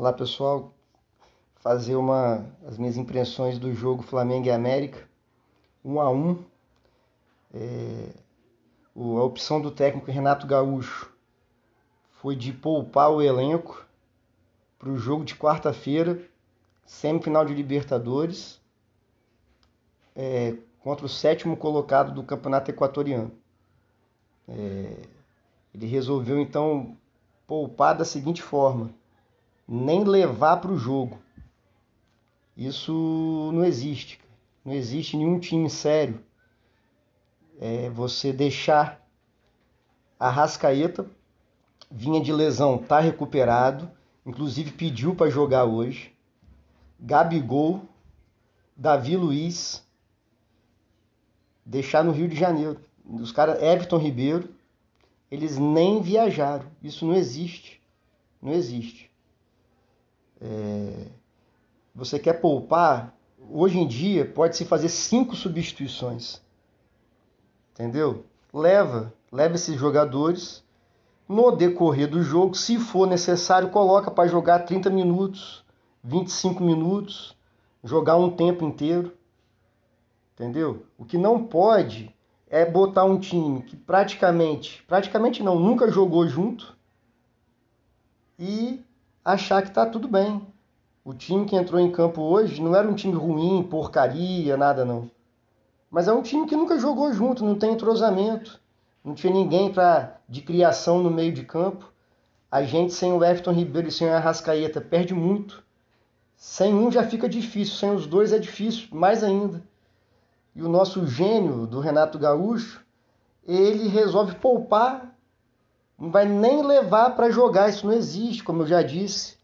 Olá pessoal, fazer uma as minhas impressões do jogo Flamengo e América, 1 a 1. É, a opção do técnico Renato Gaúcho foi de poupar o elenco para o jogo de quarta-feira, semifinal de Libertadores, é, contra o sétimo colocado do Campeonato Equatoriano. É, ele resolveu então poupar da seguinte forma: nem levar para o jogo. Isso não existe. Não existe nenhum time sério. É você deixar a Rascaeta vinha de lesão, tá recuperado, inclusive pediu para jogar hoje. Gabigol, Davi Luiz, deixar no Rio de Janeiro. Os caras, Everton Ribeiro, eles nem viajaram. Isso não existe. Não existe. É... Você quer poupar? Hoje em dia pode-se fazer cinco substituições. Entendeu? Leva, leva esses jogadores no decorrer do jogo, se for necessário, coloca para jogar 30 minutos, 25 minutos, jogar um tempo inteiro. Entendeu? O que não pode é botar um time que praticamente, praticamente não, nunca jogou junto e achar que tá tudo bem. O time que entrou em campo hoje não era um time ruim, porcaria, nada não. Mas é um time que nunca jogou junto, não tem entrosamento. Não tinha ninguém pra, de criação no meio de campo. A gente sem o Everton Ribeiro e sem o Arrascaeta perde muito. Sem um já fica difícil, sem os dois é difícil, mais ainda. E o nosso gênio do Renato Gaúcho, ele resolve poupar, não vai nem levar para jogar, isso não existe, como eu já disse.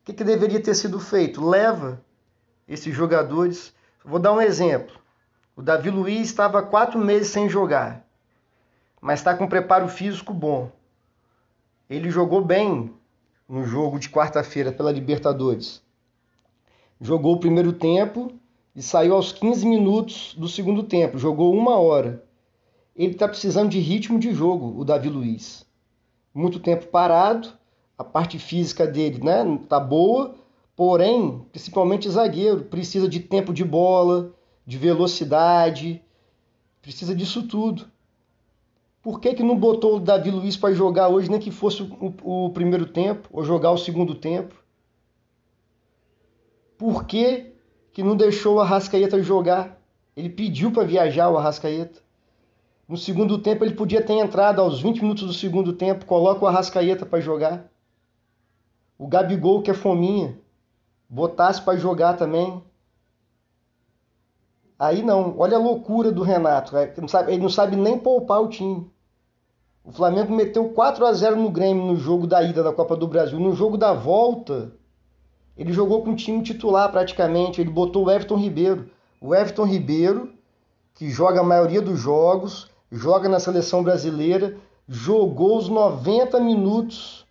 O que, que deveria ter sido feito? Leva esses jogadores. Vou dar um exemplo. O Davi Luiz estava quatro meses sem jogar, mas está com preparo físico bom. Ele jogou bem no jogo de quarta-feira pela Libertadores. Jogou o primeiro tempo e saiu aos 15 minutos do segundo tempo. Jogou uma hora. Ele está precisando de ritmo de jogo, o Davi Luiz. Muito tempo parado, a parte física dele né, tá boa, porém, principalmente zagueiro, precisa de tempo de bola, de velocidade, precisa disso tudo. Por que, que não botou o Davi Luiz para jogar hoje, nem que fosse o, o, primeiro tempo, ou jogar o segundo tempo? Por que, que não deixou o Arrascaeta jogar? Ele pediu para viajar o Arrascaeta. No segundo tempo ele podia ter entrado aos 20 minutos do segundo tempo, coloca o Arrascaeta para jogar. O Gabigol, que é fominha, botasse para jogar também. Aí não, olha a loucura do Renato. Ele não, sabe, ele não sabe nem poupar o time. O Flamengo meteu 4 a 0 no Grêmio no jogo da ida da Copa do Brasil. No jogo da volta, ele jogou com o time titular praticamente. Ele botou o Everton Ribeiro. O Everton Ribeiro, que joga a maioria dos jogos, joga na seleção brasileira, jogou os 90 minutos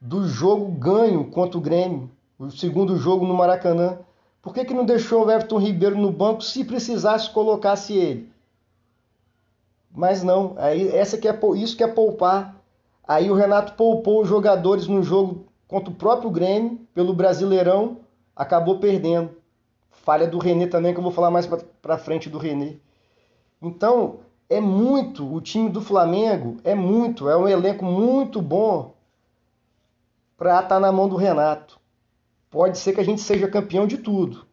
do jogo ganho contra o Grêmio, o segundo jogo no Maracanã. Por que, que não deixou o Everton Ribeiro no banco se precisasse colocasse ele? Mas não, aí essa que é isso que é poupar. Aí o Renato poupou os jogadores no jogo contra o próprio Grêmio pelo Brasileirão, acabou perdendo. Falha do René também que eu vou falar mais para frente do René. Então, é muito, o time do Flamengo é muito, é um elenco muito bom para estar tá na mão do Renato pode ser que a gente seja campeão de tudo.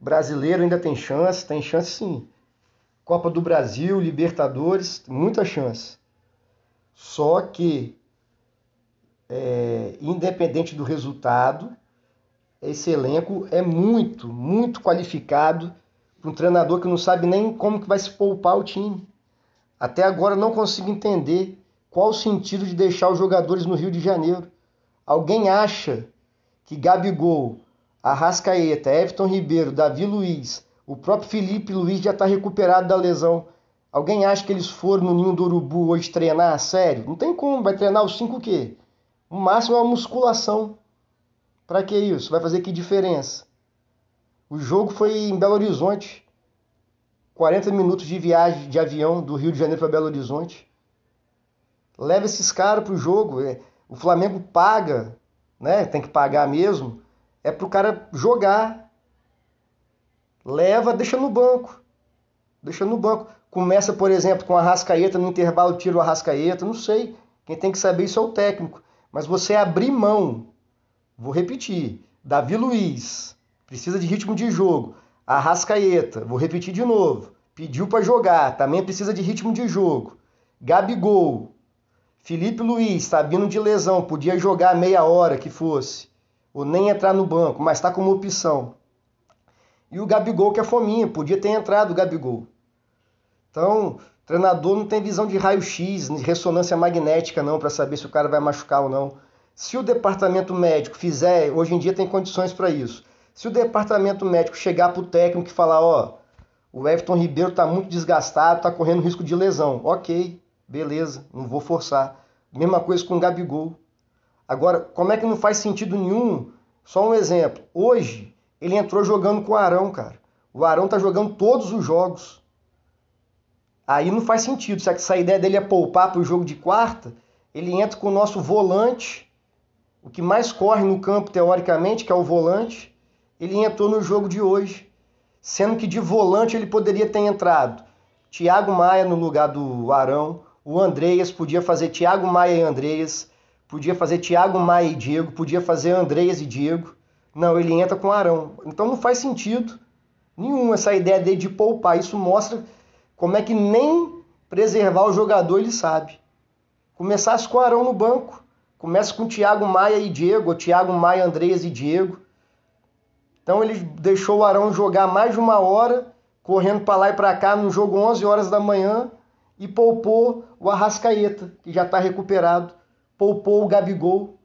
Brasileiro ainda tem chance, tem chance sim. Copa do Brasil, Libertadores, muita chance. Só que, é, independente do resultado, esse elenco é muito, muito qualificado para um treinador que não sabe nem como que vai se poupar o time. Até agora não consigo entender qual o sentido de deixar os jogadores no Rio de Janeiro. Alguém acha que Gabigol, Arrascaeta, Everton Ribeiro, Davi Luiz, o próprio Felipe Luiz já está recuperado da lesão. Alguém acha que eles foram no Ninho do Urubu hoje treinar? Sério? Não tem como. Vai treinar os cinco o quê? O máximo é uma musculação. Para que isso? Vai fazer que diferença? O jogo foi em Belo Horizonte. 40 minutos de viagem de avião do Rio de Janeiro para Belo Horizonte. Leva esses caras para o jogo. É, o Flamengo paga né? Tem que pagar mesmo. É pro cara jogar. Leva, deixa no banco. Deixa no banco. Começa, por exemplo, com a Rascaeta no intervalo, tira o Arrascaeta, não sei. Quem tem que saber isso é o técnico. Mas você abrir mão, vou repetir, Davi Luiz, precisa de ritmo de jogo. Arrascaeta, vou repetir de novo, pediu para jogar, também precisa de ritmo de jogo. Gabigol, Felipe Luiz, está vindo de lesão, podia jogar meia hora que fosse, ou nem entrar no banco, mas está como opção. E o Gabigol que é fominha, podia ter entrado o Gabigol. Então, treinador não tem visão de raio-x, ressonância magnética não para saber se o cara vai machucar ou não. Se o departamento médico fizer, hoje em dia tem condições para isso. Se o departamento médico chegar para o técnico e falar, ó, o Everton Ribeiro está muito desgastado, está correndo risco de lesão. Ok, beleza, não vou forçar. Mesma coisa com o Gabigol. Agora, como é que não faz sentido nenhum? Só um exemplo. Hoje, ele entrou jogando com o Arão, cara. O Arão tá jogando todos os jogos. Aí não faz sentido. Se essa ideia dele é poupar para o jogo de quarta, ele entra com o nosso volante, o que mais corre no campo, teoricamente, que é o volante. Ele entrou no jogo de hoje, sendo que de volante ele poderia ter entrado Thiago Maia no lugar do Arão, o Andreas podia fazer Thiago Maia e Andreas, podia fazer Thiago Maia e Diego, podia fazer Andreas e Diego. Não, ele entra com Arão. Então não faz sentido nenhum essa ideia dele de poupar. Isso mostra como é que nem preservar o jogador ele sabe. Começasse com Arão no banco. Começa com Thiago Maia e Diego, ou Thiago Maia, Andreas e Diego. Então ele deixou o Arão jogar mais de uma hora, correndo para lá e para cá no jogo 11 horas da manhã e poupou o Arrascaeta, que já está recuperado, poupou o Gabigol.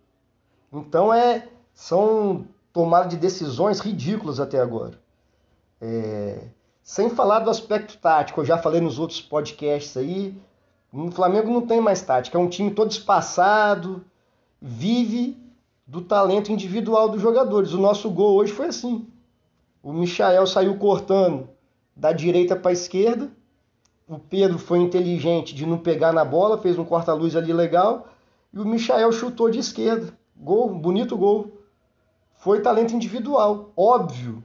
Então é são tomadas de decisões ridículas até agora. É, sem falar do aspecto tático, eu já falei nos outros podcasts aí, o Flamengo não tem mais tática, é um time todo espaçado, vive do talento individual dos jogadores. O nosso gol hoje foi assim. O Michael saiu cortando da direita para a esquerda, o Pedro foi inteligente de não pegar na bola, fez um corta-luz ali legal. E o Michael chutou de esquerda. Gol, bonito gol. Foi talento individual. Óbvio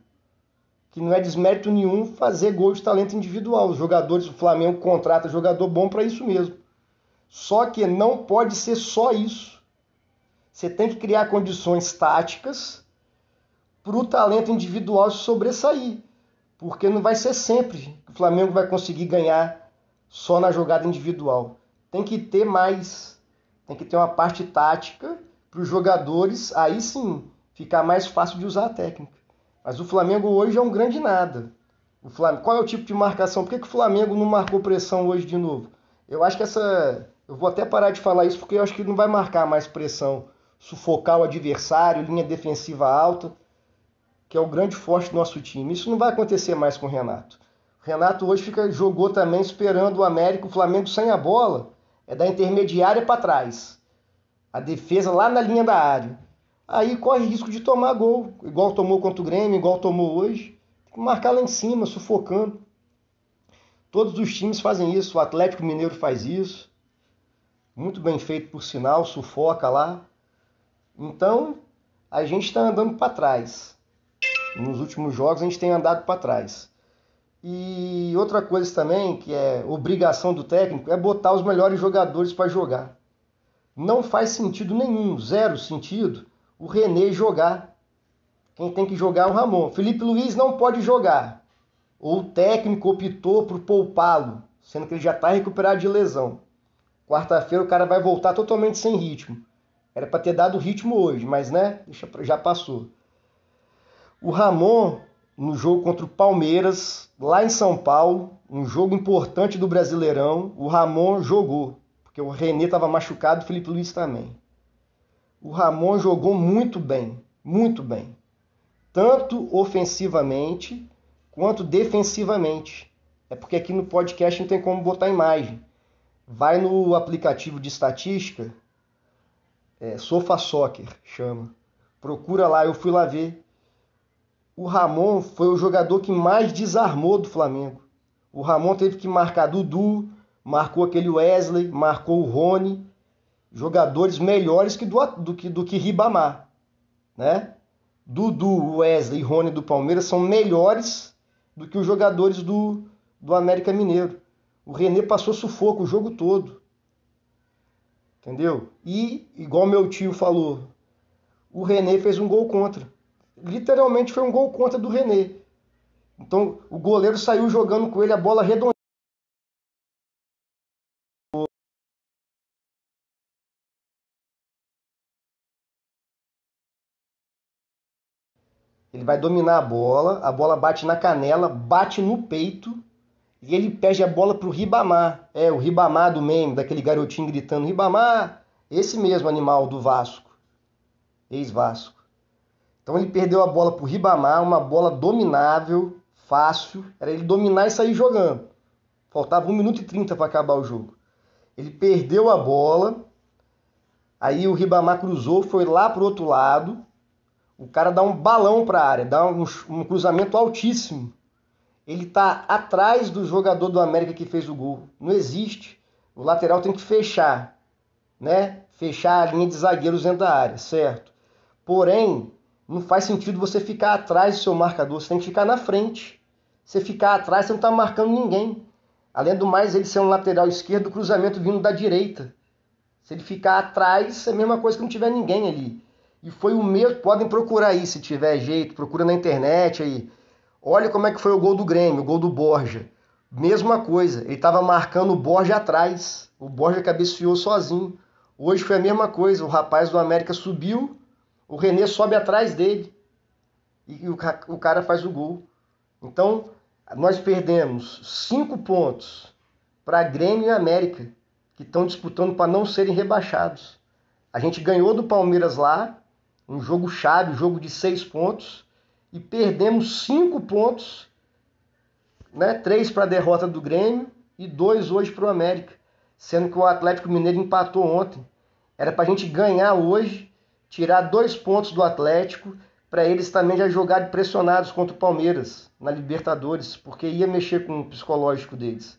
que não é desmérito nenhum fazer gol de talento individual. Os jogadores do Flamengo contrata jogador bom para isso mesmo. Só que não pode ser só isso. Você tem que criar condições táticas para o talento individual sobressair porque não vai ser sempre que o Flamengo vai conseguir ganhar só na jogada individual. Tem que ter mais, tem que ter uma parte tática para os jogadores, aí sim ficar mais fácil de usar a técnica. Mas o Flamengo hoje é um grande nada. O Flamengo, qual é o tipo de marcação? Por que, que o Flamengo não marcou pressão hoje de novo? Eu acho que essa. Eu vou até parar de falar isso porque eu acho que não vai marcar mais pressão. Sufocar o adversário, linha defensiva alta que é o grande forte do nosso time. Isso não vai acontecer mais com o Renato. O Renato hoje fica, jogou também esperando o América, o Flamengo sem a bola, é da intermediária para trás. A defesa lá na linha da área. Aí corre risco de tomar gol, igual tomou contra o Grêmio, igual tomou hoje. Tem que marcar lá em cima, sufocando. Todos os times fazem isso, o Atlético Mineiro faz isso. Muito bem feito por sinal, sufoca lá. Então, a gente está andando para trás nos últimos jogos a gente tem andado para trás. E outra coisa também, que é obrigação do técnico, é botar os melhores jogadores para jogar. Não faz sentido nenhum, zero sentido, o René jogar. Quem tem que jogar é o Ramon. Felipe Luiz não pode jogar. Ou o técnico optou por poupá-lo, sendo que ele já está recuperado de lesão. Quarta-feira o cara vai voltar totalmente sem ritmo. Era para ter dado ritmo hoje, mas né, já passou. O Ramon, no jogo contra o Palmeiras, lá em São Paulo, um jogo importante do Brasileirão, o Ramon jogou, porque o René estava machucado o Felipe Luiz também. O Ramon jogou muito bem, muito bem. Tanto ofensivamente quanto defensivamente. É porque aqui no podcast não tem como botar imagem. Vai no aplicativo de estatística, é, Sofa Soccer chama. Procura lá, eu fui lá ver o Ramon foi o jogador que mais desarmou do Flamengo. O Ramon teve que marcar Dudu, marcou aquele Wesley, marcou o Rony, jogadores melhores que do, do, que, do que Ribamar. né? Dudu, Wesley e Rony do Palmeiras são melhores do que os jogadores do, do América Mineiro. O René passou sufoco o jogo todo. Entendeu? E, igual meu tio falou, o René fez um gol contra. Literalmente foi um gol contra do René. Então o goleiro saiu jogando com ele a bola redondinha. Ele vai dominar a bola, a bola bate na canela, bate no peito e ele perde a bola pro Ribamar. É, o Ribamar do meme, daquele garotinho gritando: Ribamar! Esse mesmo animal do Vasco, ex-Vasco. Então ele perdeu a bola pro Ribamar, uma bola dominável, fácil. Era ele dominar e sair jogando. Faltava 1 minuto e 30 para acabar o jogo. Ele perdeu a bola, aí o Ribamar cruzou, foi lá pro outro lado o cara dá um balão para a área, dá um, um, cruzamento altíssimo. Ele está atrás do jogador do América que fez o gol. Não existe. O lateral tem que fechar, né? Fechar a linha de zagueiros dentro da área, certo? Porém, não faz sentido você ficar atrás do seu marcador. Você tem que ficar na frente. Você ficar atrás, você não está marcando ninguém. Além do mais, ele ser um lateral esquerdo, cruzamento vindo da direita. Se ele ficar atrás, é a mesma coisa que não tiver ninguém ali. E foi o mesmo. Podem procurar aí se tiver jeito, procura na internet aí. Olha como é que foi o gol do Grêmio, o gol do Borja. Mesma coisa, ele estava marcando o Borja atrás. O Borja cabeceou sozinho. Hoje foi a mesma coisa, o rapaz do América subiu, o René sobe atrás dele. E o, cara faz o gol. Então, nós perdemos cinco pontos para Grêmio e América, que estão disputando para não serem rebaixados. A gente ganhou do Palmeiras lá, um jogo chave, um jogo de seis pontos, e perdemos cinco pontos, né? três para a derrota do Grêmio e dois hoje para o América, sendo que o Atlético Mineiro empatou ontem. Era para a gente ganhar hoje, tirar dois pontos do Atlético, para eles também já jogarem pressionados contra o Palmeiras na Libertadores, porque ia mexer com o psicológico deles.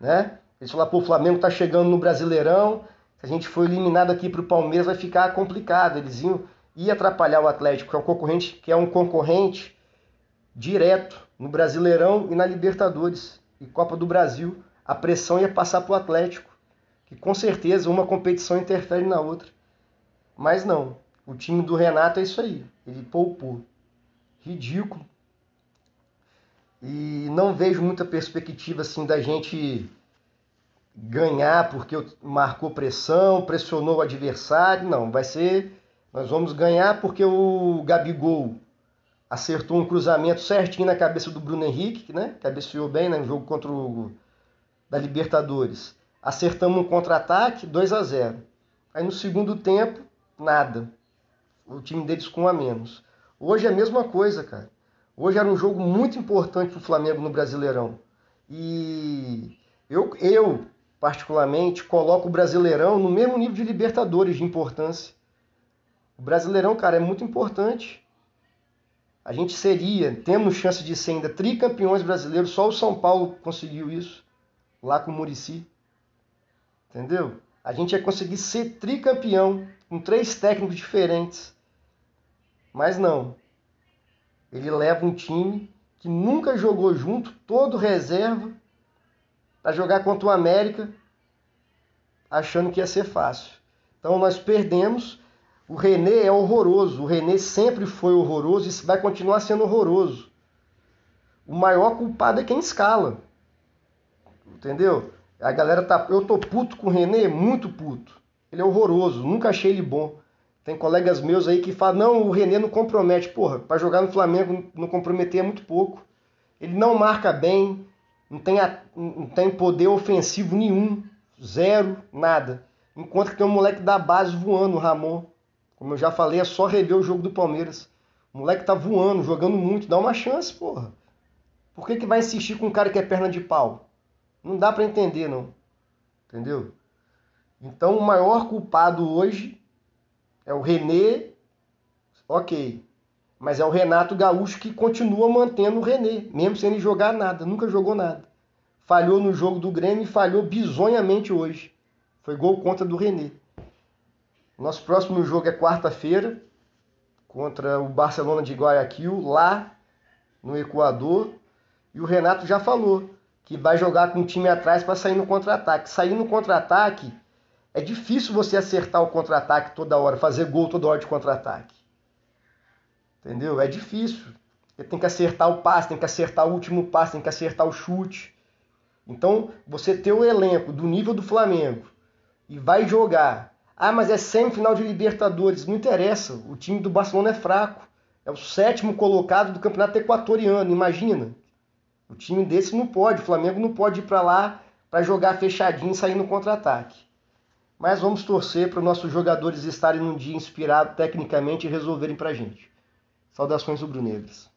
Né? Eles falaram, pô, o Flamengo está chegando no Brasileirão, se a gente for eliminado aqui para o Palmeiras vai ficar complicado. Eles iam e atrapalhar o Atlético, que é um concorrente, que é um concorrente direto no Brasileirão e na Libertadores e Copa do Brasil. A pressão ia passar para o Atlético, que com certeza uma competição interfere na outra. Mas não, o time do Renato é isso aí, ele poupou. Ridículo. E não vejo muita perspectiva assim da gente ganhar porque marcou pressão, pressionou o adversário. Não, vai ser nós vamos ganhar porque o Gabigol acertou um cruzamento certinho na cabeça do Bruno Henrique, né? Cabeceou bem né? no jogo contra o da Libertadores. Acertamos um contra-ataque, 2 a 0. Aí no segundo tempo, nada. O time deles com a menos. Hoje é a mesma coisa, cara. Hoje era um jogo muito importante para o Flamengo no Brasileirão. E eu, eu, particularmente, coloco o Brasileirão no mesmo nível de Libertadores de importância. O Brasileirão, cara, é muito importante. A gente seria, temos chance de ser ainda tricampeões brasileiros, só o São Paulo conseguiu isso, lá com o Murici. Entendeu? A gente ia conseguir ser tricampeão com três técnicos diferentes. Mas não. Ele leva um time que nunca jogou junto, todo reserva, para jogar contra o América, achando que ia ser fácil. Então nós perdemos o René é horroroso. O René sempre foi horroroso e vai continuar sendo horroroso. O maior culpado é quem escala. Entendeu? A galera tá. Eu tô puto com o René, muito puto. Ele é horroroso, nunca achei ele bom. Tem colegas meus aí que falam: não, o René não compromete. Porra, para jogar no Flamengo não comprometer é muito pouco. Ele não marca bem, não tem, não tem poder ofensivo nenhum, zero, nada. Enquanto que tem um moleque da base voando, o Ramon. Como eu já falei, é só rever o jogo do Palmeiras. O moleque tá voando, jogando muito, dá uma chance, porra. Por que, que vai insistir com um cara que é perna de pau? Não dá para entender, não. Entendeu? Então o maior culpado hoje é o René, ok. Mas é o Renato Gaúcho que continua mantendo o René, mesmo sem ele jogar nada, nunca jogou nada. Falhou no jogo do Grêmio e falhou bizonhamente hoje. Foi gol contra do René. Nosso próximo jogo é quarta-feira contra o Barcelona de Guayaquil, lá no Equador. E o Renato já falou que vai jogar com o time atrás para sair no contra-ataque. Sair no contra-ataque é difícil você acertar o contra-ataque toda hora, fazer gol toda hora de contra-ataque. Entendeu? É difícil. Você tem que acertar o passe, tem que acertar o último passe, tem que acertar o chute. Então, você ter o elenco do nível do Flamengo e vai jogar. Ah, mas é semifinal de Libertadores. Não interessa. O time do Barcelona é fraco. É o sétimo colocado do campeonato equatoriano. Imagina. O time desse não pode. O Flamengo não pode ir para lá para jogar fechadinho e sair no contra-ataque. Mas vamos torcer para os nossos jogadores estarem num dia inspirado tecnicamente e resolverem para a gente. Saudações rubro-negras.